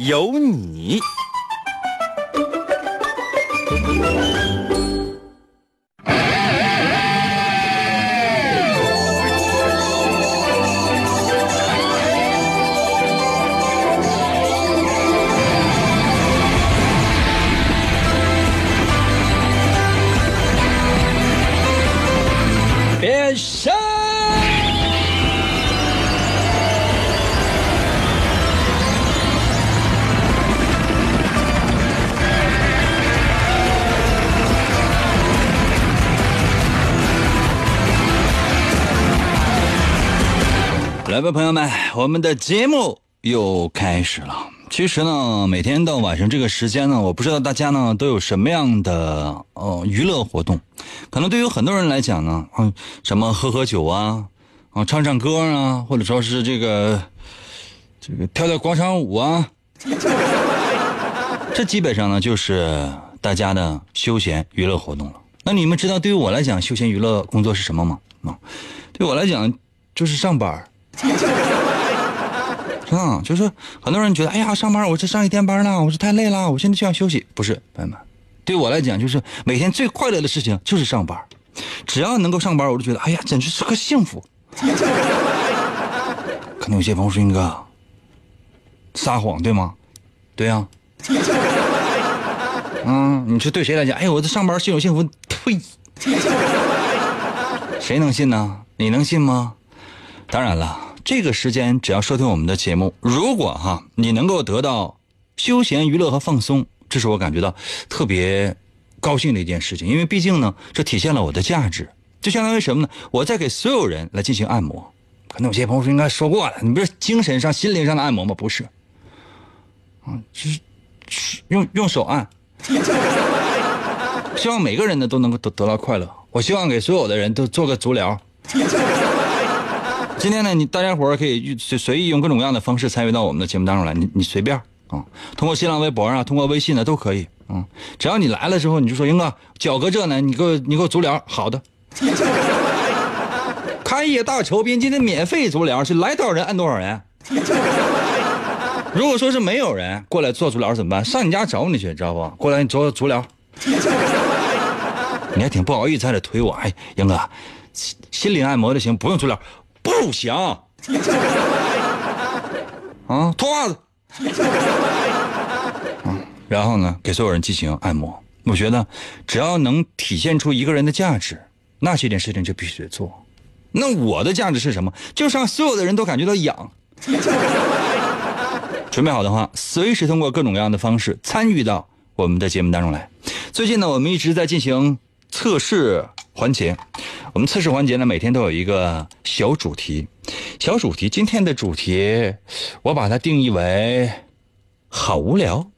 有你。来吧，朋友们，我们的节目又开始了。其实呢，每天到晚上这个时间呢，我不知道大家呢都有什么样的呃娱乐活动。可能对于很多人来讲呢，嗯，什么喝喝酒啊，啊，唱唱歌啊，或者说是这个这个跳跳广场舞啊，这基本上呢就是大家的休闲娱乐活动了。那你们知道对于我来讲，休闲娱乐工作是什么吗？啊，对我来讲就是上班。啊，就是很多人觉得，哎呀，上班我这上一天班了，我这太累了，我现在就想休息。不是，朋友们，对我来讲，就是每天最快乐的事情就是上班，只要能够上班，我就觉得，哎呀，简直是个幸福。可能有些朋友说，英哥，撒谎对吗？对呀、嗯，你说对谁来讲？哎，我这上班幸有幸福，呸！谁能信呢？你能信吗？当然了。这个时间只要收听我们的节目，如果哈你能够得到休闲娱乐和放松，这是我感觉到特别高兴的一件事情。因为毕竟呢，这体现了我的价值，就相当于什么呢？我在给所有人来进行按摩。可能有些朋友说应该说过了，你不是精神上、心灵上的按摩吗？不是，啊，就是用用手按，希望每个人呢都能够得得到快乐。我希望给所有的人都做个足疗。今天呢，你大家伙儿可以随随意用各种各样的方式参与到我们的节目当中来，你你随便啊，通过新浪微博啊，通过微信呢都可以，嗯，只要你来了之后，你就说英哥脚搁这呢，你给我你给我足疗，好的。开业大酬宾，今天免费足疗，是来多少人按多少人。如果说是没有人过来做足疗怎么办？上你家找你去，知道不？过来你做足疗。你还挺不好意思在这推我，哎，英哥，心灵按摩的行，不用足疗。不行，啊，脱袜子，啊，然后呢，给所有人进行按摩。我觉得，只要能体现出一个人的价值，那这件事情就必须得做。那我的价值是什么？就是让所有的人都感觉到痒。准备好的话，随时通过各种各样的方式参与到我们的节目当中来。最近呢，我们一直在进行测试环节。我们测试环节呢，每天都有一个小主题，小主题。今天的主题，我把它定义为好无聊。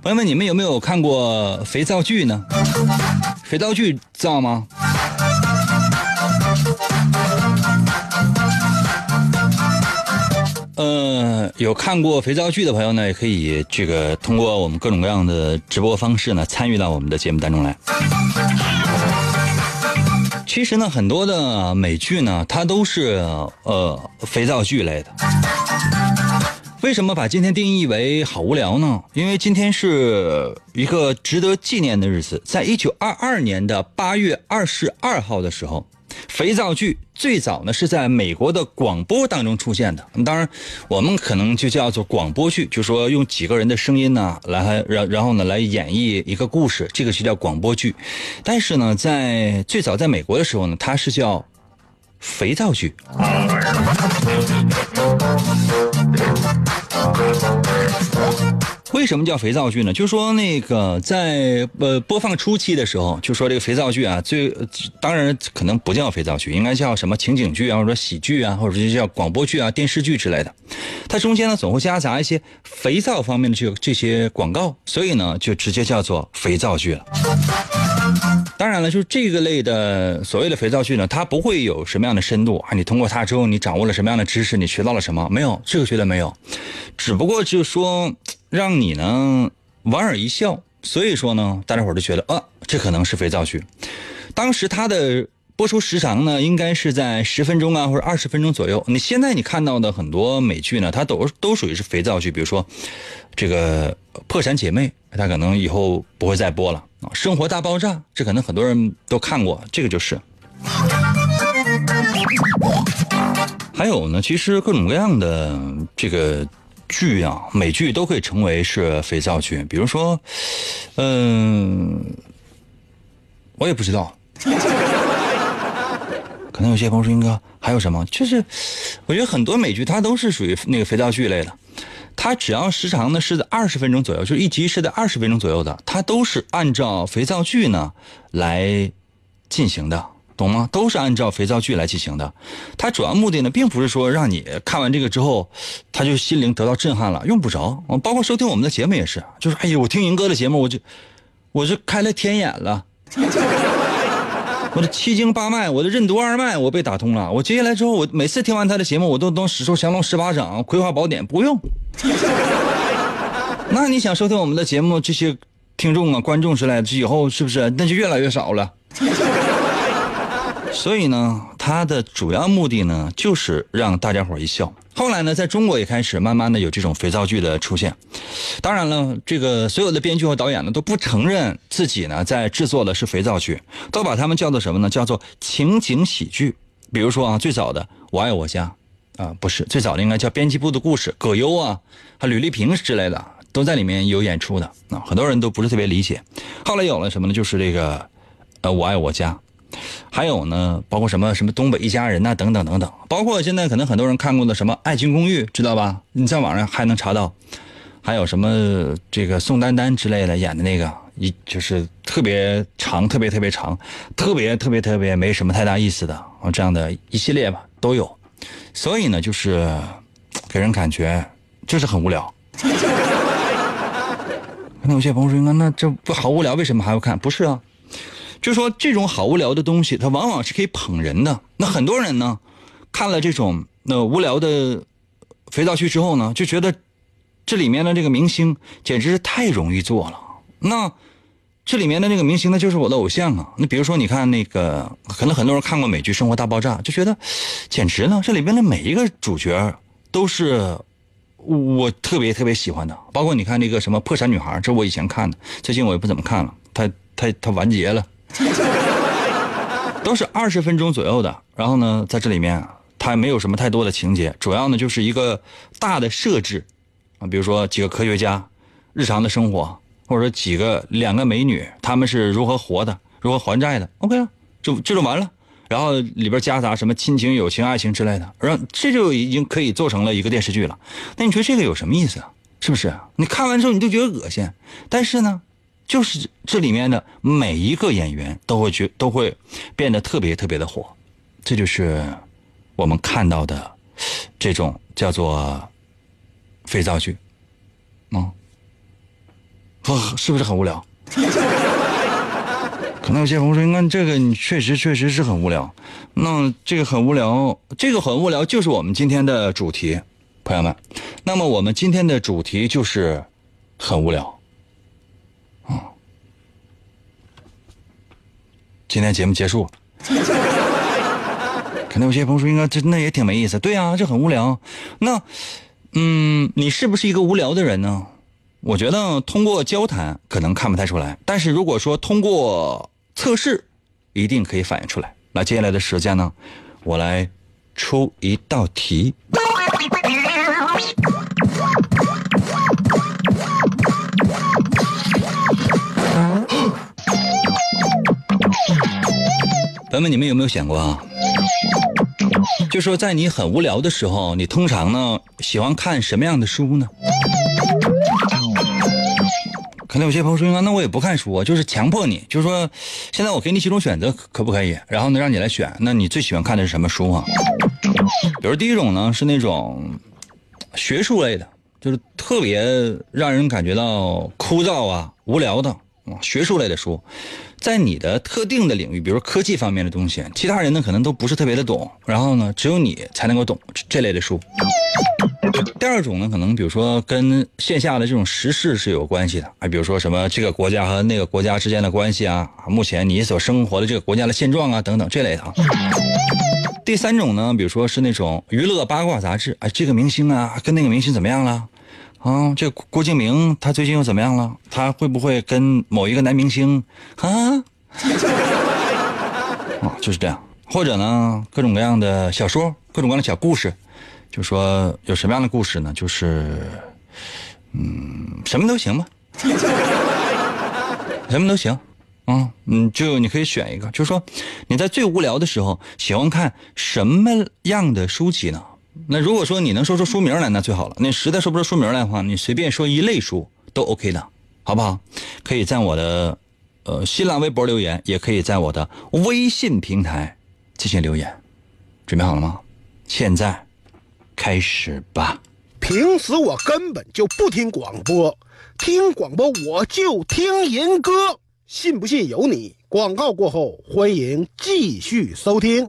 朋友们，你们有没有看过肥皂剧呢？肥皂剧知道吗？呃，有看过肥皂剧的朋友呢，也可以这个通过我们各种各样的直播方式呢，参与到我们的节目当中来。其实呢，很多的美剧呢，它都是呃肥皂剧类的。为什么把今天定义为好无聊呢？因为今天是一个值得纪念的日子，在一九二二年的八月二十二号的时候。肥皂剧最早呢是在美国的广播当中出现的，当然我们可能就叫做广播剧，就说用几个人的声音呢来然然后呢来演绎一个故事，这个是叫广播剧。但是呢，在最早在美国的时候呢，它是叫肥皂剧。为什么叫肥皂剧呢？就说那个在呃播放初期的时候，就说这个肥皂剧啊，最当然可能不叫肥皂剧，应该叫什么情景剧啊，或者说喜剧啊，或者是叫广播剧啊、电视剧之类的。它中间呢总会夹杂一些肥皂方面的这这些广告，所以呢就直接叫做肥皂剧了。当然了，就是这个类的所谓的肥皂剧呢，它不会有什么样的深度啊。你通过它之后，你掌握了什么样的知识？你学到了什么？没有，这个绝对没有。只不过就是说，让你呢莞尔一笑。所以说呢，大家伙都觉得啊，这可能是肥皂剧。当时它的播出时长呢，应该是在十分钟啊，或者二十分钟左右。你现在你看到的很多美剧呢，它都都属于是肥皂剧。比如说，这个《破产姐妹》，它可能以后不会再播了。啊，生活大爆炸，这可能很多人都看过，这个就是。还有呢，其实各种各样的这个剧啊，美剧都可以成为是肥皂剧。比如说，嗯，我也不知道，可能有些朋友说，应该还有什么？就是我觉得很多美剧它都是属于那个肥皂剧类的。它只要时长呢是在二十分钟左右，就是一集是在二十分钟左右的，它都是按照肥皂剧呢来进行的，懂吗？都是按照肥皂剧来进行的。它主要目的呢，并不是说让你看完这个之后，他就心灵得到震撼了，用不着。包括收听我们的节目也是，就是哎呦，我听银哥的节目，我就我就开了天眼了。我的七经八脉，我的任督二脉，我被打通了。我接下来之后，我每次听完他的节目，我都能使出降龙十八掌、葵花宝典，不用。那你想收听我们的节目，这些听众啊、观众之类的，以后是不是那就越来越少了？所以呢，他的主要目的呢，就是让大家伙一笑。后来呢，在中国也开始慢慢的有这种肥皂剧的出现。当然了，这个所有的编剧和导演呢都不承认自己呢在制作的是肥皂剧，都把他们叫做什么呢？叫做情景喜剧。比如说啊，最早的《我爱我家》，啊不是最早的应该叫《编辑部的故事》，葛优啊，还吕丽萍之类的都在里面有演出的啊，很多人都不是特别理解。后来有了什么呢？就是这个，呃，《我爱我家》。还有呢，包括什么什么东北一家人呐，等等等等，包括现在可能很多人看过的什么《爱情公寓》，知道吧？你在网上还能查到。还有什么这个宋丹丹之类的演的那个，一就是特别长、特别特别长、特别特别特别没什么太大意思的啊，这样的一系列吧都有。所以呢，就是给人感觉就是很无聊。可能有些朋友说：“那那这不好无聊，为什么还要看？”不是啊。就说这种好无聊的东西，它往往是可以捧人的。那很多人呢，看了这种那无聊的肥皂剧之后呢，就觉得这里面的这个明星简直是太容易做了。那这里面的那个明星，呢就是我的偶像啊。那比如说，你看那个，可能很多人看过美剧《生活大爆炸》，就觉得简直了。这里面的每一个主角都是我特别特别喜欢的。包括你看那个什么《破产女孩》，这我以前看的，最近我也不怎么看了，它它它完结了。都是二十分钟左右的，然后呢，在这里面它没有什么太多的情节，主要呢就是一个大的设置，啊，比如说几个科学家日常的生活，或者说几个两个美女他们是如何活的，如何还债的，OK 了，就这就完了。然后里边夹杂什么亲情、友情、爱情之类的，然后这就已经可以做成了一个电视剧了。那你说这个有什么意思啊？是不是？你看完之后你就觉得恶心，但是呢？就是这里面的每一个演员都会觉都会变得特别特别的火，这就是我们看到的这种叫做肥皂剧，嗯，是不是很无聊？可能有些朋友说：“看这个，你确实确实是很无聊。”那这个很无聊，这个很无聊，就是我们今天的主题，朋友们。那么我们今天的主题就是很无聊。今天节目结束，可能有些朋友说应该这那也挺没意思，对呀，这很无聊。那，嗯，你是不是一个无聊的人呢？我觉得通过交谈可能看不太出来，但是如果说通过测试，一定可以反映出来。那接下来的时间呢，我来出一道题。朋友们，你们有没有想过啊？就说在你很无聊的时候，你通常呢喜欢看什么样的书呢？可能有些朋友说，那我也不看书啊，就是强迫你，就是说，现在我给你几种选择，可不可以？然后呢，让你来选，那你最喜欢看的是什么书啊？比如第一种呢，是那种学术类的，就是特别让人感觉到枯燥啊、无聊的啊，学术类的书，在你的特定的领域，比如科技方面的东西，其他人呢可能都不是特别的懂，然后呢，只有你才能够懂这类的书。第二种呢，可能比如说跟线下的这种时事是有关系的啊，比如说什么这个国家和那个国家之间的关系啊，目前你所生活的这个国家的现状啊等等这类的。第三种呢，比如说是那种娱乐八卦杂志，哎，这个明星啊跟那个明星怎么样了？啊，这郭敬明他最近又怎么样了？他会不会跟某一个男明星啊？啊，就是这样。或者呢，各种各样的小说，各种各样的小故事。就说有什么样的故事呢？就是，嗯，什么都行吧，什么都行，啊，嗯，就你可以选一个。就是说你在最无聊的时候喜欢看什么样的书籍呢？那如果说你能说出书名来，那最好了。那实在说不出书名来的话，你随便说一类书都 OK 的，好不好？可以在我的呃新浪微博留言，也可以在我的微信平台进行留言。准备好了吗？现在。开始吧。平时我根本就不听广播，听广播我就听人歌，信不信由你。广告过后，欢迎继续收听。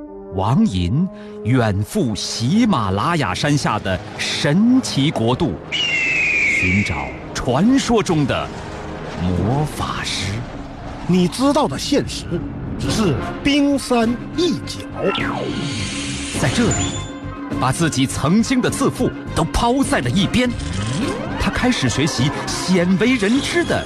王寅远赴喜马拉雅山下的神奇国度，寻找传说中的魔法师。你知道的现实只是冰山一角，在这里。把自己曾经的自负都抛在了一边，他开始学习鲜为人知的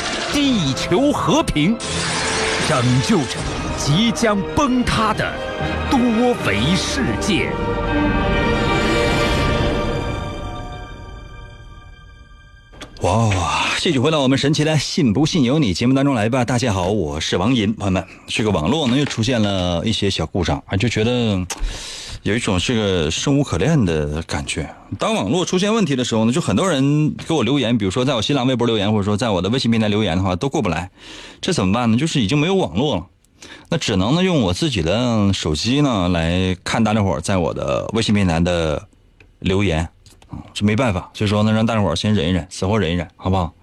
地球和平，拯救着即将崩塌的多维世界。哇！继续回到我们神奇的“信不信由你”节目当中来吧。大家好，我是王银，朋友们，这个网络呢又出现了一些小故障啊，就觉得有一种这个生无可恋的感觉。当网络出现问题的时候呢，就很多人给我留言，比如说在我新浪微博留言，或者说在我的微信平台留言的话，都过不来。这怎么办呢？就是已经没有网络了，那只能呢用我自己的手机呢来看大家伙在我的微信平台的留言啊，这没办法，所以说呢让大家伙先忍一忍，死活忍一忍，好不好？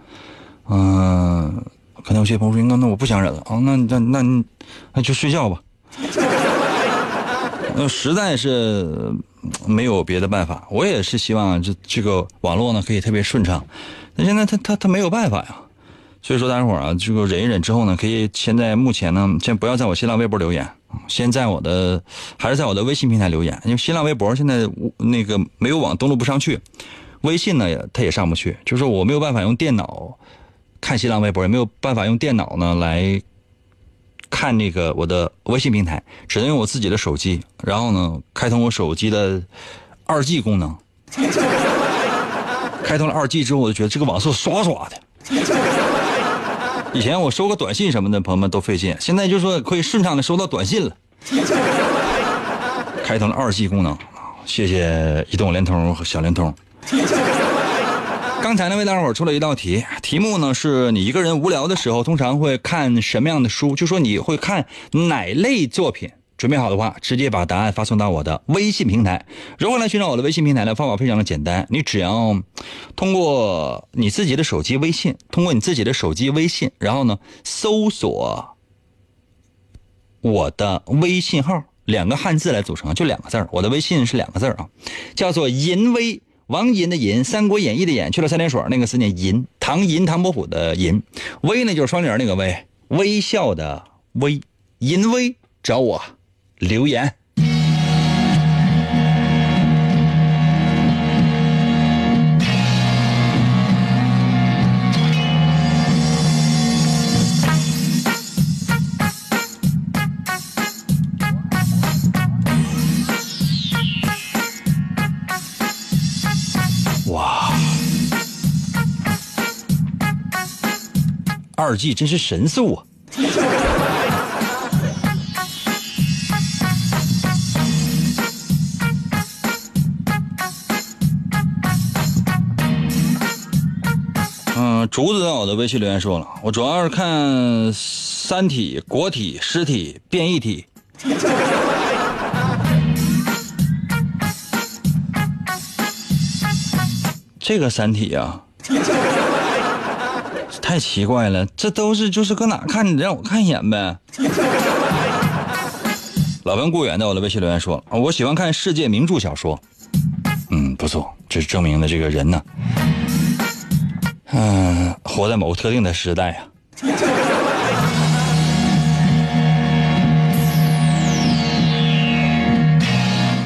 嗯，可能有些朋友说：“那那我不想忍了啊，那那那那就睡觉吧。”那实在是没有别的办法。我也是希望这这个网络呢可以特别顺畅，那现在他他他没有办法呀。所以说，大家伙啊，这个忍一忍之后呢，可以现在目前呢，先不要在我新浪微博留言，先在我的还是在我的微信平台留言，因为新浪微博现在那个没有网登录不上去，微信呢也它也上不去，就是我没有办法用电脑。看新浪微博也没有办法用电脑呢来看那个我的微信平台，只能用我自己的手机，然后呢开通我手机的二 G 功能。开通了二 G 之后，我就觉得这个网速刷刷的。以前我收个短信什么的，朋友们都费劲，现在就说可以顺畅的收到短信了。开通了二 G 功能，谢谢移动、联通和小灵通。刚才呢，为大家伙出了一道题，题目呢是你一个人无聊的时候，通常会看什么样的书？就说你会看哪类作品准备好的话，直接把答案发送到我的微信平台。如何来寻找我的微信平台呢？方法非常的简单，你只要通过你自己的手机微信，通过你自己的手机微信，然后呢搜索我的微信号，两个汉字来组成，就两个字我的微信是两个字啊，叫做“银威”，王银的银，《三国演义》的演，去了三点水那个字念银，唐银唐伯虎的银，微呢就是双联那个微，微笑的微，银威找我。留言。二 G 真是神速啊！竹子在我的微信留言说了，我主要是看《三体》《国体》《尸体》《变异体》。这个《三体》啊，太奇怪了，这都是就是搁哪看？你让我看一眼呗。老朋故远在我的微信留言说，我喜欢看世界名著小说。嗯，不错，这是证明了这个人呢。嗯，活在某个特定的时代呀。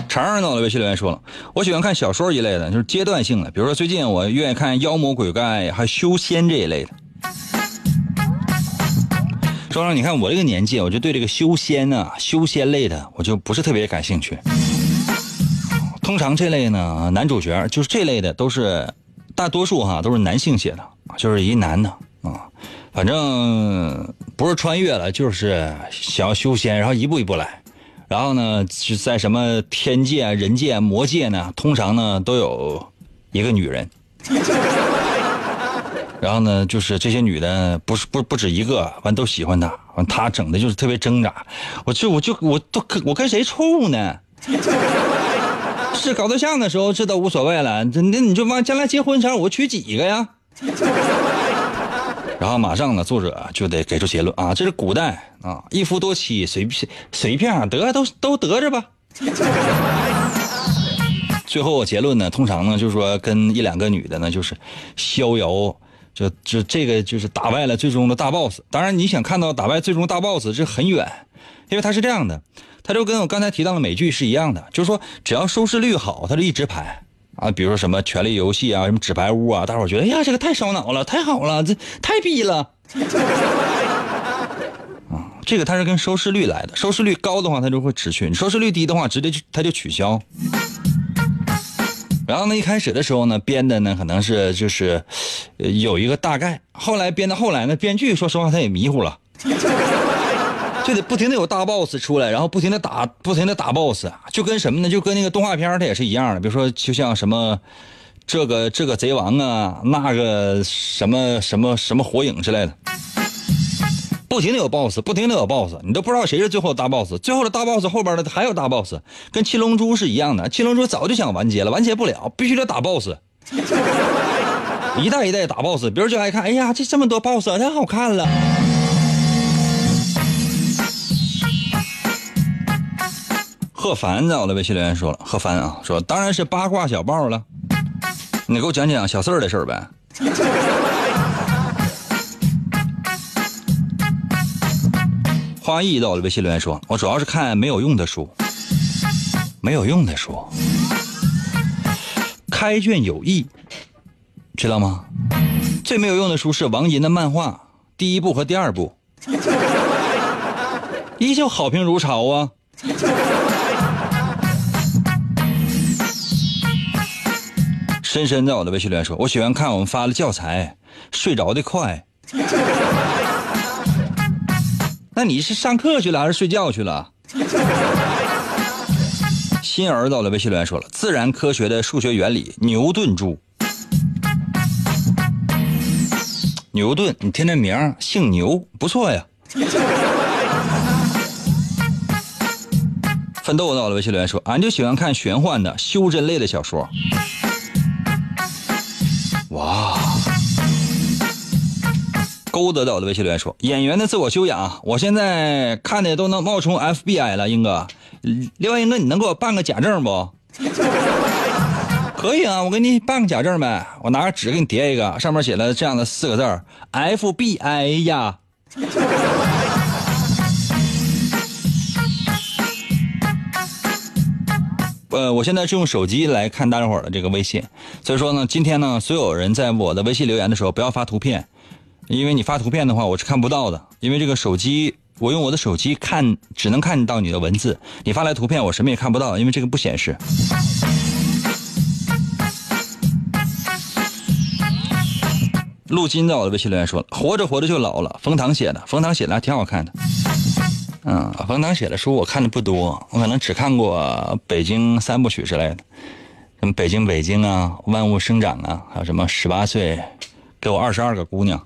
常儿呢，我的微信留言说了，我喜欢看小说一类的，就是阶段性的，比如说最近我愿意看妖魔鬼怪还有修仙这一类的。说说，你看我这个年纪，我就对这个修仙啊、修仙类的，我就不是特别感兴趣。通常这类呢，男主角就是这类的，都是。大多数哈都是男性写的，就是一男的啊，反正不是穿越了，就是想要修仙，然后一步一步来，然后呢是在什么天界、人界、魔界呢，通常呢都有一个女人，然后呢就是这些女的不是不不止一个，完都喜欢他，完他整的就是特别挣扎，我就我就我都我跟谁处呢？是搞对象的时候，这都无所谓了。这那你就往将来结婚时，我娶几个呀？然后马上呢，作者就得给出结论啊，这是古代啊，一夫多妻，随便随便得都都得着吧。最后结论呢，通常呢就是说跟一两个女的呢就是逍遥，就就这个就是打败了最终的大 boss。当然你想看到打败最终大 boss，这很远，因为他是这样的。他就跟我刚才提到的美剧是一样的，就是说只要收视率好，他就一直拍啊。比如说什么《权力游戏》啊，什么《纸牌屋》啊，大伙觉得哎呀，这个太烧脑了，太好了，这太逼了。啊，这个它是跟收视率来的，收视率高的话，它就会持续；收视率低的话，直接就它就取消。然后呢，一开始的时候呢，编的呢可能是就是有一个大概，后来编到后来呢，编剧说实话他也迷糊了。就得不停的有大 boss 出来，然后不停的打，不停的打 boss，就跟什么呢？就跟那个动画片它也是一样的。比如说，就像什么这个这个贼王啊，那个什么什么什么火影之类的，不停的有 boss，不停的有 boss，你都不知道谁是最后的大 boss。最后的大 boss 后边的还有大 boss，跟七龙珠是一样的。七龙珠早就想完结了，完结不了，必须得打 boss，一代一代打 boss。别人就爱看，哎呀，这这么多 boss，太好看了。贺凡在我的微信留言说了：“贺凡啊，说当然是八卦小报了，你给我讲讲小四儿的事儿呗。”花艺在我的微信留言说：“我主要是看没有用的书，没有用的书，开卷有益，知道吗？最没有用的书是王银的漫画第一部和第二部，依旧好评如潮啊。”深深在我的微信留言说：“我喜欢看我们发的教材，睡着的快。那你是上课去了还是睡觉去了？” 新儿子我的微信留言说了：“自然科学的数学原理，牛顿著。牛顿，你听这名姓牛，不错呀。”奋斗到了微信留言说，俺就喜欢看玄幻的、修真类的小说。哇！勾得到我的微信留言说，演员的自我修养，我现在看的都能冒充 FBI 了，英哥。另外，英哥，你能给我办个假证不？可以啊，我给你办个假证呗。我拿个纸给你叠一个，上面写了这样的四个字 f b i 呀。呃，我现在是用手机来看大家伙的这个微信，所以说呢，今天呢，所有人在我的微信留言的时候不要发图片，因为你发图片的话我是看不到的，因为这个手机我用我的手机看只能看到你的文字，你发来图片我什么也看不到，因为这个不显示。陆金在我的微信留言说了：“活着活着就老了。”冯唐写的，冯唐写的还挺好看的。嗯，冯唐写的书我看的不多，我可能只看过《北京三部曲》之类的，什么《北京北京》啊，《万物生长》啊，还有什么《十八岁给我二十二个姑娘》。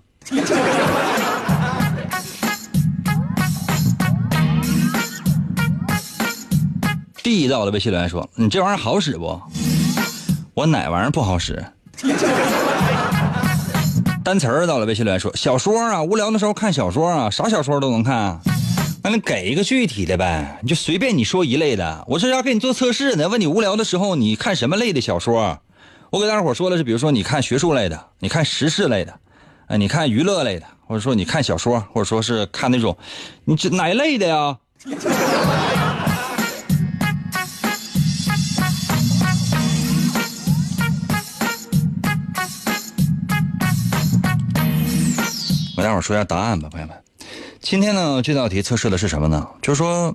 地道的微信留言说：“你这玩意儿好使不？我哪玩意儿不好使？”单词儿到了，微信留言说：“小说啊，无聊的时候看小说啊，啥小说都能看。那你给一个具体的呗，你就随便你说一类的。我这要给你做测试呢，问你无聊的时候你看什么类的小说？我给大伙说的是，比如说你看学术类的，你看时事类的，呃，你看娱乐类的，或者说你看小说，或者说是看那种，你这哪一类的呀？”我待会儿说一下答案吧，朋友们。今天呢，这道题测试的是什么呢？就是说，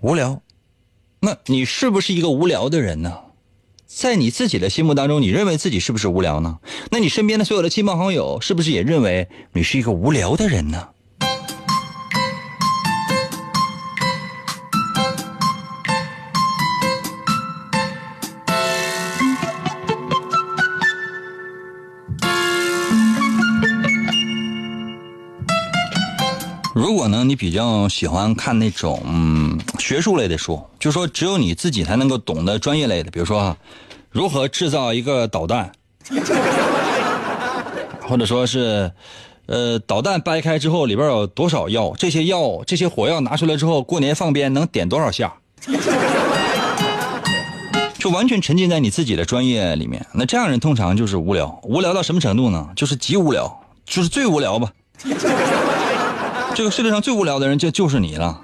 无聊。那你是不是一个无聊的人呢？在你自己的心目当中，你认为自己是不是无聊呢？那你身边的所有的亲朋好友，是不是也认为你是一个无聊的人呢？如果呢，你比较喜欢看那种嗯学术类的书，就说只有你自己才能够懂得专业类的，比如说啊，如何制造一个导弹，或者说是，呃，导弹掰开之后里边有多少药，这些药这些火药拿出来之后，过年放鞭能点多少下，就完全沉浸在你自己的专业里面。那这样人通常就是无聊，无聊到什么程度呢？就是极无聊，就是最无聊吧。这个世界上最无聊的人就就是你了，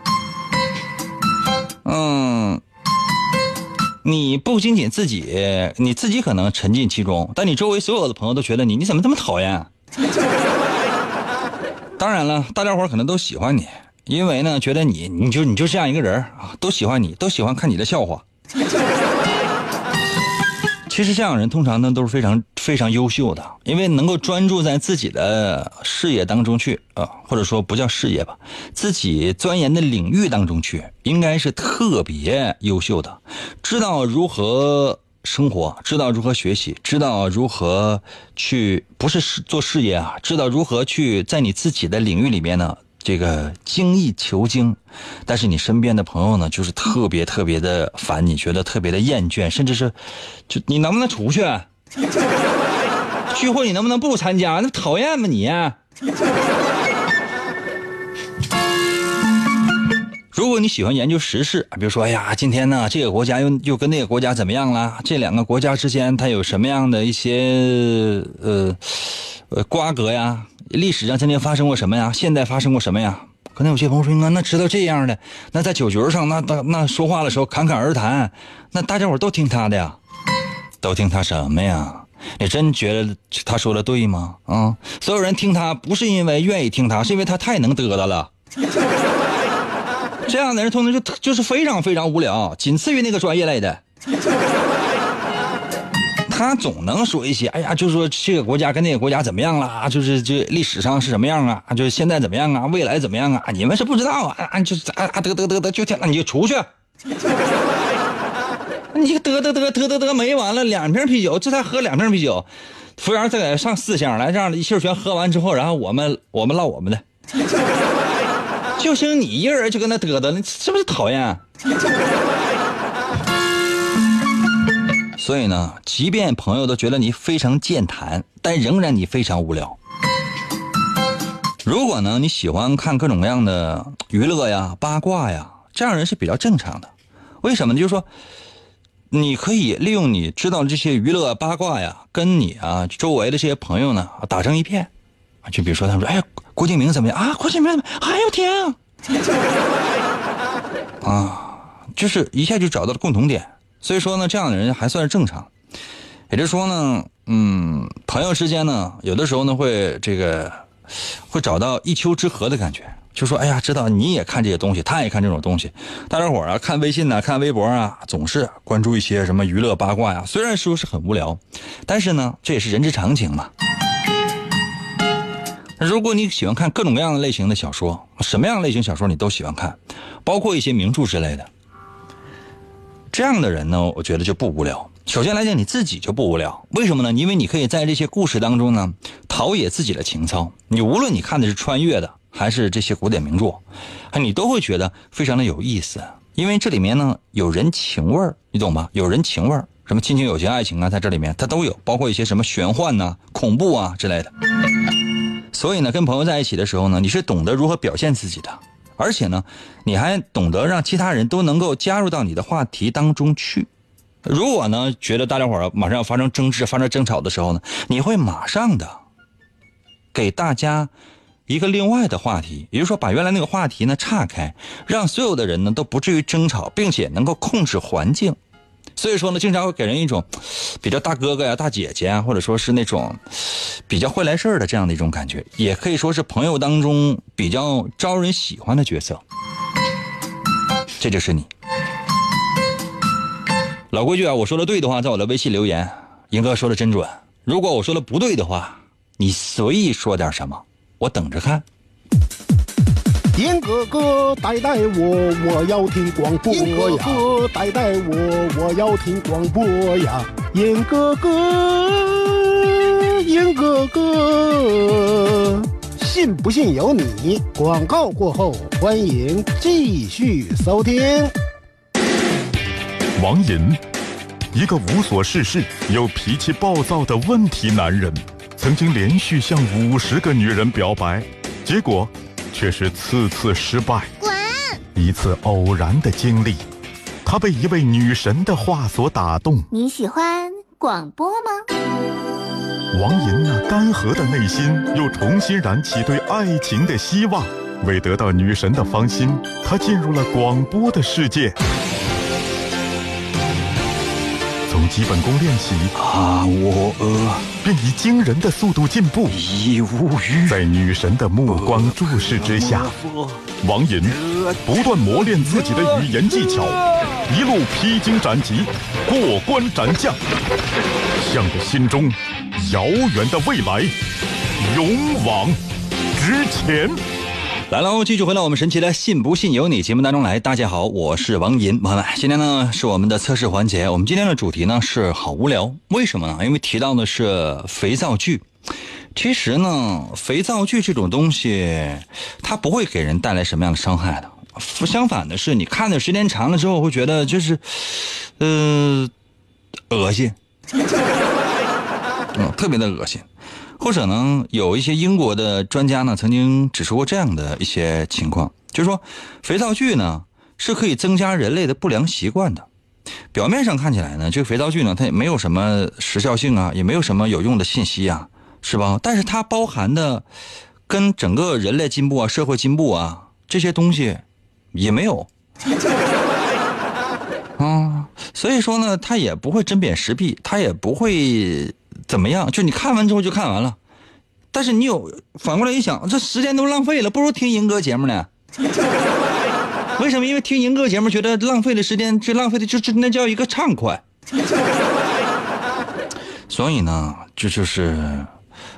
你不仅仅自己，你自己可能沉浸其中，但你周围所有的朋友都觉得你，你怎么这么讨厌？当然了，大家伙可能都喜欢你，因为呢，觉得你，你就你就这样一个人啊，都喜欢你，都喜欢看你的笑话。其实这样人通常呢都是非常非常优秀的，因为能够专注在自己的事业当中去啊，或者说不叫事业吧，自己钻研的领域当中去，应该是特别优秀的，知道如何生活，知道如何学习，知道如何去不是做事业啊，知道如何去在你自己的领域里面呢。这个精益求精，但是你身边的朋友呢，就是特别特别的烦，你觉得特别的厌倦，甚至是，就你能不能出去？聚会你能不能不参加？那讨厌吗你？如果你喜欢研究时事，比如说，哎呀，今天呢，这个国家又又跟那个国家怎么样了？这两个国家之间它有什么样的一些呃呃瓜葛呀？历史上曾经发生过什么呀？现在发生过什么呀？可能有些朋友说：“，那知道这样的，那在酒局上，那那那说话的时候侃侃而谈，那大家伙都听他的呀，都听他什么呀？你真觉得他说的对吗？啊，所有人听他不是因为愿意听他，是因为他太能嘚嘚了。这样的人通常就就是非常非常无聊，仅次于那个专业类的。”他总能说一些，哎呀，就说这个国家跟那个国家怎么样了，就是这历史上是什么样啊，就是现在怎么样啊，未来怎么样啊？你们是不知道啊，啊，就是啊啊，得得得得，就听，那你就出去，你得得得得得得没完了，两瓶啤酒，这才喝两瓶啤酒，服务员再给上四箱来，这样的一气全喝完之后，然后我们我们唠我们的，就剩你一个人就跟那嘚嘚，你是不是讨厌？所以呢，即便朋友都觉得你非常健谈，但仍然你非常无聊。如果呢你喜欢看各种各样的娱乐呀、八卦呀，这样人是比较正常的。为什么呢？就是说，你可以利用你知道这些娱乐八卦呀，跟你啊周围的这些朋友呢打成一片。就比如说他们说：“哎，郭敬明怎么样啊？郭敬明？哎呦天啊！” 啊，就是一下就找到了共同点。所以说呢，这样的人还算是正常。也就是说呢，嗯，朋友之间呢，有的时候呢会这个会找到一丘之貉的感觉。就说哎呀，知道你也看这些东西，他也看这种东西。大家伙啊，看微信呐，看微博啊，总是关注一些什么娱乐八卦呀。虽然说是很无聊，但是呢，这也是人之常情嘛。如果你喜欢看各种各样的类型的小说，什么样类型小说你都喜欢看，包括一些名著之类的。这样的人呢，我觉得就不无聊。首先来讲，你自己就不无聊，为什么呢？因为你可以在这些故事当中呢，陶冶自己的情操。你无论你看的是穿越的。还是这些古典名著，你都会觉得非常的有意思，因为这里面呢有人情味儿，你懂吧？有人情味儿，什么亲情、友情、爱情啊，在这里面它都有，包括一些什么玄幻呐、恐怖啊之类的。所以呢，跟朋友在一起的时候呢，你是懂得如何表现自己的，而且呢，你还懂得让其他人都能够加入到你的话题当中去。如果呢，觉得大家伙马上要发生争执、发生争吵的时候呢，你会马上的给大家。一个另外的话题，也就是说，把原来那个话题呢岔开，让所有的人呢都不至于争吵，并且能够控制环境。所以说呢，经常会给人一种 比较大哥哥呀、大姐姐啊，或者说是那种比较会来事儿的这样的一种感觉，也可以说是朋友当中比较招人喜欢的角色。这就是你。老规矩啊，我说的对的话，在我的微信留言，英哥说的真准。如果我说的不对的话，你随意说点什么。我等着看。严哥哥带带我，我要听广播呀！严哥哥带带我，我要听广播呀！严哥哥，严哥哥，信不信由你。广告过后，欢迎继续收听。王银，一个无所事事又脾气暴躁的问题男人。曾经连续向五十个女人表白，结果却是次次失败。滚！一次偶然的经历，他被一位女神的话所打动。你喜欢广播吗？王莹那干涸的内心又重新燃起对爱情的希望。为得到女神的芳心，他进入了广播的世界。从基本功练习啊，我呃，便以惊人的速度进步。已无语，在女神的目光注视之下，王银不断磨练自己的语言技巧，一路披荆斩棘，过关斩将，向着心中遥远的未来勇往直前。来喽，继续回到我们神奇的“信不信由你”节目当中来。大家好，我是王银，朋友们，今天呢是我们的测试环节。我们今天的主题呢是好无聊，为什么呢？因为提到的是肥皂剧。其实呢，肥皂剧这种东西，它不会给人带来什么样的伤害的。相反的是，你看的时间长了之后，会觉得就是，呃，恶心，嗯，特别的恶心。或者呢，有一些英国的专家呢，曾经指出过这样的一些情况，就是说，肥皂剧呢是可以增加人类的不良习惯的。表面上看起来呢，这个肥皂剧呢，它也没有什么时效性啊，也没有什么有用的信息啊，是吧？但是它包含的跟整个人类进步啊、社会进步啊这些东西也没有 啊，所以说呢，它也不会针砭时弊，它也不会。怎么样？就你看完之后就看完了，但是你有反过来一想，这时间都浪费了，不如听银哥节目呢？为什么？因为听银哥节目觉得浪费的时间，最浪费的就就那叫一个畅快。所以呢，这就是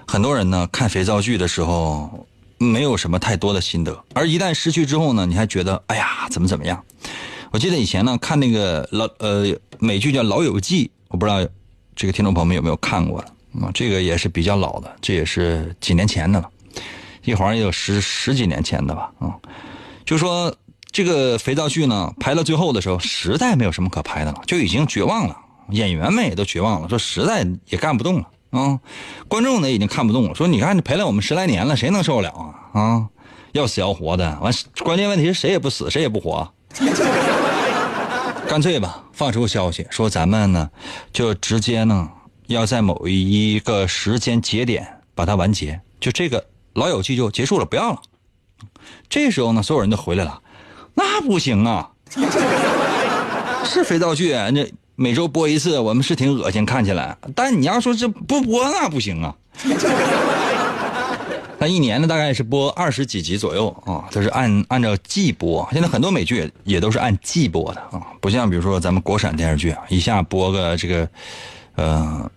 很多人呢看肥皂剧的时候没有什么太多的心得，而一旦失去之后呢，你还觉得哎呀怎么怎么样？我记得以前呢看那个老呃美剧叫《老友记》，我不知道。这个听众朋友们有没有看过的？啊，这个也是比较老的，这也是几年前的了，一晃也有十十几年前的吧。啊，就说这个肥皂剧呢，拍到最后的时候，实在没有什么可拍的了，就已经绝望了。演员们也都绝望了，说实在也干不动了啊。观众呢已经看不动了，说你看你陪了我们十来年了，谁能受得了啊？啊，要死要活的，完关键问题是谁也不死，谁也不活。干脆吧，放出消息说咱们呢，就直接呢要在某一个时间节点把它完结，就这个老友记就结束了，不要了。这时候呢，所有人都回来了，那不行啊，是肥皂剧，那每周播一次，我们是挺恶心，看起来，但你要说这不播那不行啊。那一年呢，大概是播二十几集左右啊，它是按按照季播。现在很多美剧也也都是按季播的啊，不像比如说咱们国产电视剧，一下播个这个，呃，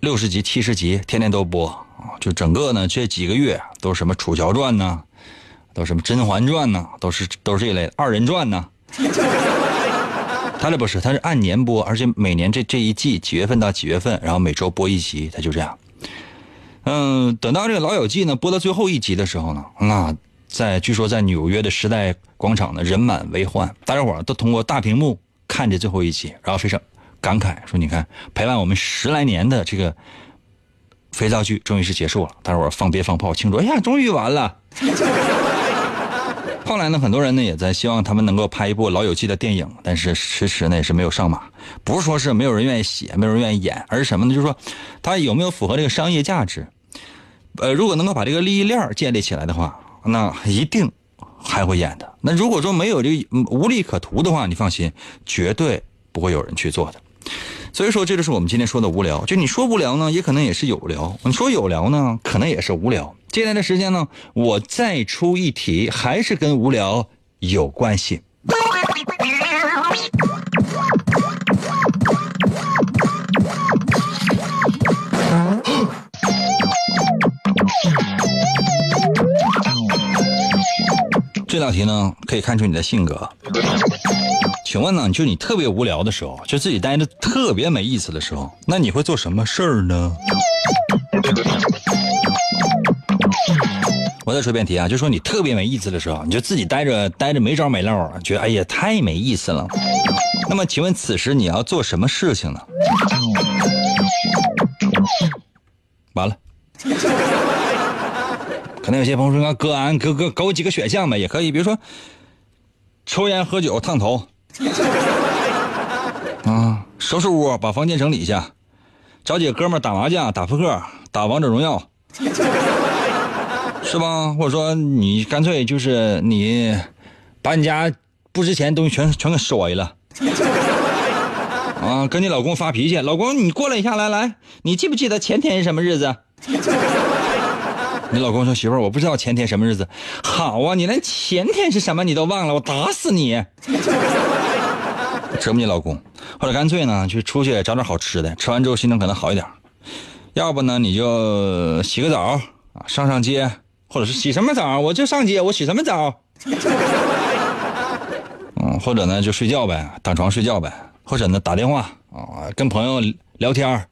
六十集、七十集，天天都播啊。就整个呢这几个月都是什么《楚乔传》呐，都什么《甄嬛传》呐，都是都是这一类的二人转呐。他这不是，他是按年播，而且每年这这一季几月份到几月份，然后每周播一集，他就这样。嗯，等到这个《老友记》呢播到最后一集的时候呢，那在据说在纽约的时代广场呢人满为患，大家伙都通过大屏幕看着最后一集，然后非常感慨说：“你看，陪伴我们十来年的这个肥皂剧终于是结束了。”大家伙放鞭放炮庆祝，哎呀，终于完了。后来呢，很多人呢也在希望他们能够拍一部《老友记》的电影，但是迟迟呢也是没有上马。不是说是没有人愿意写，没有人愿意演，而是什么呢？就是说，它有没有符合这个商业价值？呃，如果能够把这个利益链建立起来的话，那一定还会演的。那如果说没有这个无利可图的话，你放心，绝对不会有人去做的。所以说，这就是我们今天说的无聊。就你说无聊呢，也可能也是有聊；你说有聊呢，可能也是无聊。接下来的时间呢，我再出一题，还是跟无聊有关系。这道题呢，可以看出你的性格。请问呢，就你特别无聊的时候，就自己待着特别没意思的时候，那你会做什么事儿呢？我再说一遍题啊，就说你特别没意思的时候，你就自己待着待着没招没落，觉得哎呀太没意思了。那么请问此时你要做什么事情呢？完了。可能有些朋友说：“哥，俺哥哥给我几个选项呗，也可以，比如说抽烟、喝酒、烫头，啊，收拾屋，把房间整理一下，找几个哥们打麻将、打扑克、打王者荣耀，是吧？或者说你干脆就是你把你家不值钱的东西全全给摔了，啊，跟你老公发脾气，老公你过来一下，来来，你记不记得前天是什么日子？” 你老公说：“媳妇儿，我不知道前天什么日子。”好啊，你连前天是什么你都忘了，我打死你！折磨你老公，或者干脆呢，去出去找点好吃的，吃完之后心情可能好一点。要不呢，你就洗个澡啊，上上街，或者是洗什么澡？我就上街，我洗什么澡？嗯，或者呢，就睡觉呗，躺床睡觉呗，或者呢，打电话啊，跟朋友聊天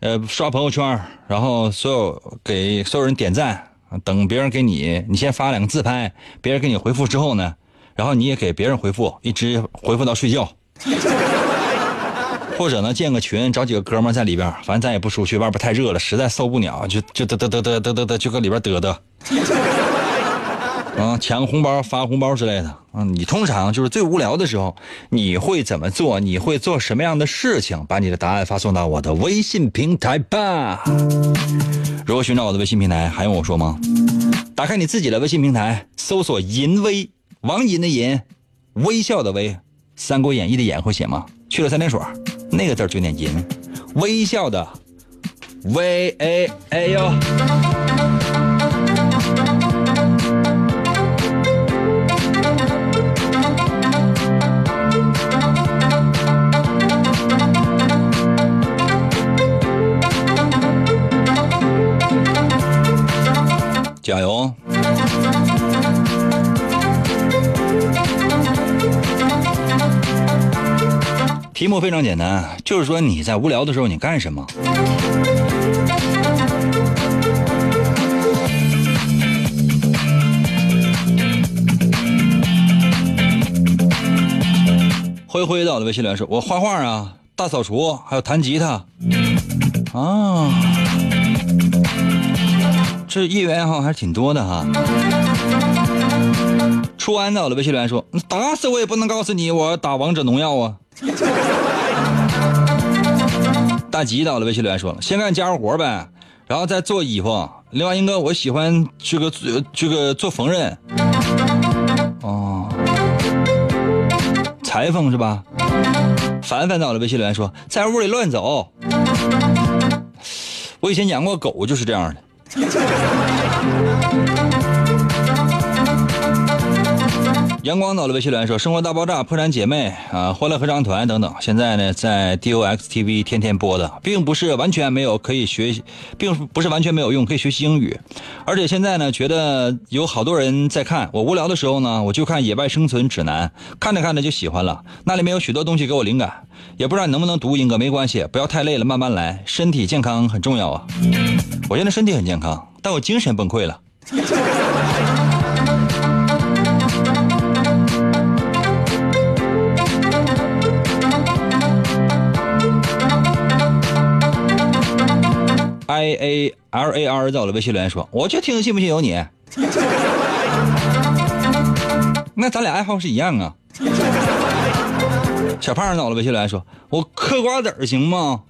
呃，刷朋友圈，然后所有给所有人点赞，等别人给你，你先发两个自拍，别人给你回复之后呢，然后你也给别人回复，一直回复到睡觉。或者呢，建个群，找几个哥们在里边，反正咱也不出去，外边太热了，实在受不了，就就嘚嘚嘚嘚嘚嘚嘚，就搁里边嘚嘚。啊，抢红包、发红包之类的啊！你通常就是最无聊的时候，你会怎么做？你会做什么样的事情？把你的答案发送到我的微信平台吧。如何寻找我的微信平台？还用我说吗？打开你自己的微信平台，搜索“淫威”，王淫的淫，微笑的微，《三国演义》的演会写吗？去了三点水，那个字就念淫，微笑的微，哎哎呦。加油！题目非常简单，就是说你在无聊的时候你干什么？灰灰，我的微信来说，我画画啊，大扫除，还有弹吉他啊，这业余爱好还是挺多的哈。初安在我的微信留言说：“打死我也不能告诉你我打王者荣耀啊。”大吉在我的微信留言说了：“先干家务活呗，然后再做衣服。另外，英哥，我喜欢这个这个做缝纫。哦，裁缝是吧？”凡凡在我的微信留言说：“在屋里乱走。”我以前养过狗，就是这样的。阳光到了微信留言说：“生活大爆炸、破产姐妹啊、欢乐合唱团等等，现在呢在 DOX TV 天天播的，并不是完全没有可以学习，并不是完全没有用，可以学习英语。而且现在呢，觉得有好多人在看，我无聊的时候呢，我就看《野外生存指南》，看着看着就喜欢了。那里面有许多东西给我灵感，也不知道你能不能读，英哥没关系，不要太累了，慢慢来，身体健康很重要啊。我现在身体很健康，但我精神崩溃了。”I A L A R 在我的微信留言说：“我就听信不信由你。”那咱俩爱好是一样啊。小胖在我的微信留言说：“我嗑瓜子行吗？”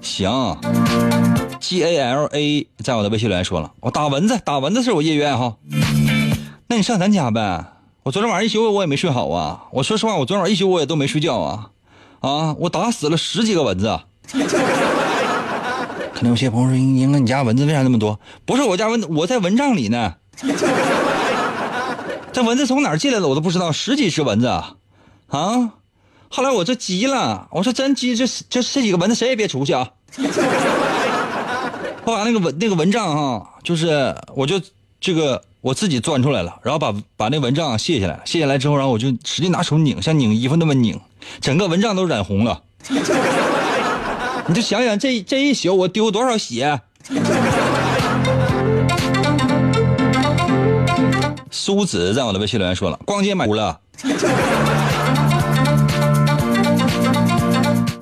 行。G A L A 在我的微信留言说了：“我打蚊子，打蚊子是我业余爱好。”那你上咱家呗。我昨天晚上一宿我也没睡好啊。我说实话，我昨天晚上一宿我也都没睡觉啊。啊，我打死了十几个蚊子。能有些朋友说：“英哥，你家蚊子为啥那么多？”不是我家蚊子，我在蚊帐里呢。这蚊子从哪儿进来的我都不知道，十几只蚊子啊！啊！后来我这急了，我说真急，这这这几个蚊子谁也别出去啊！我把那个蚊那个蚊帐哈，就是我就这个我自己钻出来了，然后把把那蚊帐卸下来，卸下来之后，然后我就使劲拿手拧，像拧衣服那么拧，整个蚊帐都染红了。你就想想这这一宿我丢多少血。苏子在我的微信留言说了，逛街买了。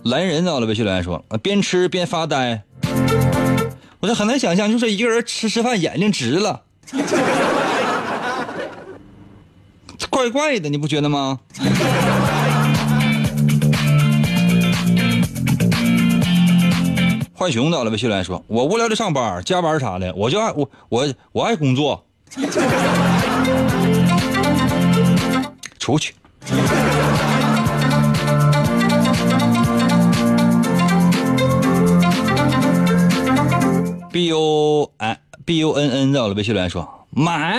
蓝人在我的微信留言说，边吃边发呆。我就很难想象，就是一个人吃吃饭眼睛直了，怪怪的，你不觉得吗？浣熊到了微信来说：“我无聊的上班、加班啥的，我就爱我我我爱工作。”出去。B U N B U N N 在我的微信留言说：“买。”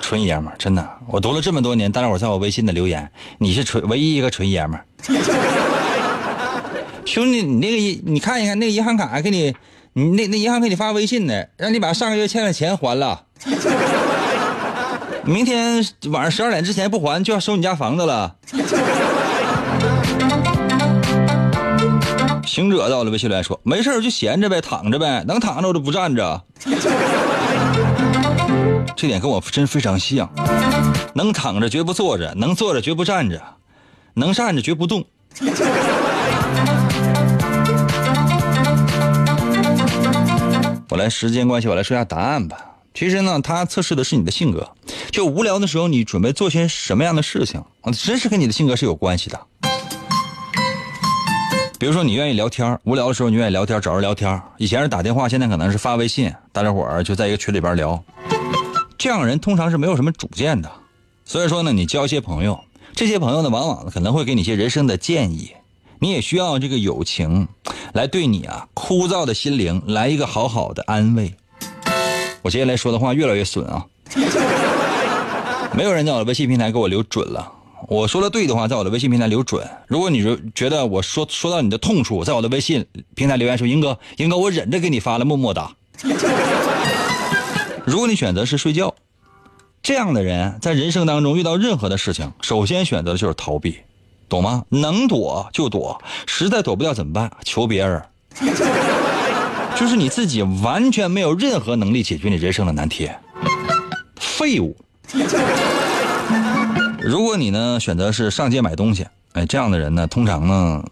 纯爷们儿，真的，我读了这么多年，大家伙在我微信的留言，你是纯唯一一个纯爷们儿。兄弟，你那个，你看一看那个银行卡给你，你那那银行给你发微信呢，让你把上个月欠的钱还了。明天晚上十二点之前不还，就要收你家房子了。行者到了微信来说，没事就闲着呗，躺着呗，能躺着我就不站着。这点跟我真非常像，能躺着绝不坐着，能坐着绝不站着，能站着绝不动。来时间关系，我来说一下答案吧。其实呢，它测试的是你的性格。就无聊的时候，你准备做些什么样的事情啊？真是跟你的性格是有关系的。比如说，你愿意聊天，无聊的时候你愿意聊天，找人聊天。以前是打电话，现在可能是发微信，大家伙儿就在一个群里边聊。这样人通常是没有什么主见的。所以说呢，你交一些朋友，这些朋友呢，往往可能会给你一些人生的建议。你也需要这个友情，来对你啊枯燥的心灵来一个好好的安慰。我接下来说的话越来越损啊！没有人在我的微信平台给我留准了。我说的对的话，在我的微信平台留准。如果你觉得我说说到你的痛处，在我的微信平台留言说：“英哥，英哥，我忍着给你发了，么么哒。”如果你选择是睡觉，这样的人在人生当中遇到任何的事情，首先选择的就是逃避，懂吗？能躲就躲，实在躲不掉怎么办？求别人。就是你自己完全没有任何能力解决你人生的难题，废物。如果你呢选择是上街买东西，哎，这样的人呢，通常呢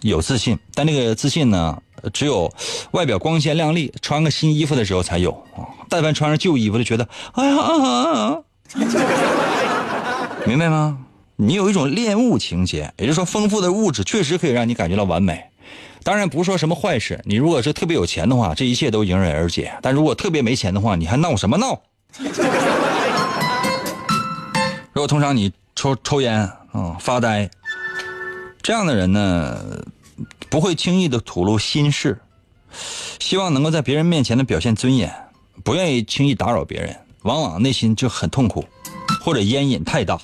有自信，但这个自信呢，只有外表光鲜亮丽，穿个新衣服的时候才有啊。但凡穿上旧衣服，就觉得哎呀！明白吗？你有一种恋物情节，也就是说，丰富的物质确实可以让你感觉到完美。当然不是说什么坏事，你如果是特别有钱的话，这一切都迎刃而解。但如果特别没钱的话，你还闹什么闹？如果通常你抽抽烟啊、发呆，这样的人呢，不会轻易的吐露心事，希望能够在别人面前的表现尊严，不愿意轻易打扰别人，往往内心就很痛苦，或者烟瘾太大。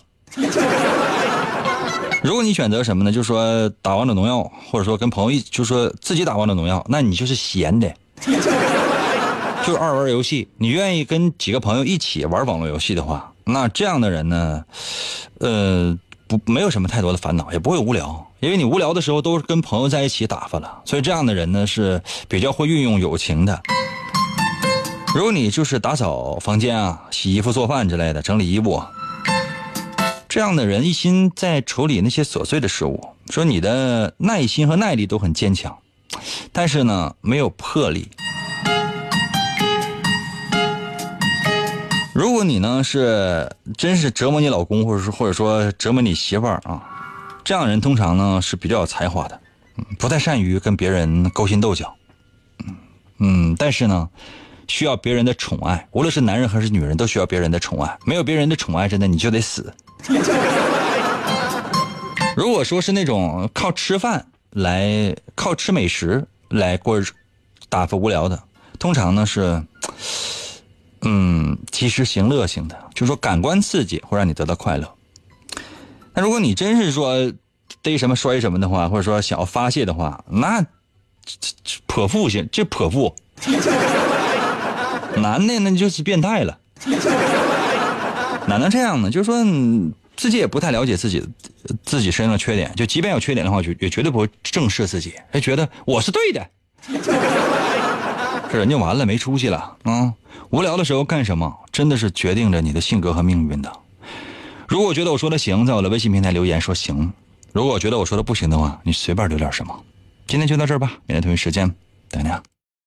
如果你选择什么呢？就是说打王者荣耀，或者说跟朋友一，就是说自己打王者荣耀，那你就是闲的，就是爱玩游戏。你愿意跟几个朋友一起玩网络游戏的话，那这样的人呢，呃，不没有什么太多的烦恼，也不会无聊，因为你无聊的时候都是跟朋友在一起打发了。所以这样的人呢是比较会运用友情的。如果你就是打扫房间啊、洗衣服、做饭之类的，整理衣物。这样的人一心在处理那些琐碎的事物，说你的耐心和耐力都很坚强，但是呢，没有魄力。如果你呢是真是折磨你老公，或者说或者说折磨你媳妇儿啊，这样的人通常呢是比较有才华的，不太善于跟别人勾心斗角，嗯嗯，但是呢，需要别人的宠爱，无论是男人还是女人，都需要别人的宠爱。没有别人的宠爱，真的你就得死。如果说是那种靠吃饭来、靠吃美食来过打发无聊的，通常呢是，嗯，及时行乐型的，就说感官刺激会让你得到快乐。那如果你真是说逮什么摔什么的话，或者说想要发泄的话，那泼妇型，这泼妇，男的那就是变态了。哪能这样呢？就是说，自己也不太了解自己自己身上的缺点，就即便有缺点的话，就也绝对不会正视自己，还觉得我是对的，这人就完了，没出息了啊！无聊的时候干什么，真的是决定着你的性格和命运的。如果觉得我说的行，在我的微信平台留言说行；如果觉得我说的不行的话，你随便留点什么。今天就到这儿吧，明天同一时间等你啊。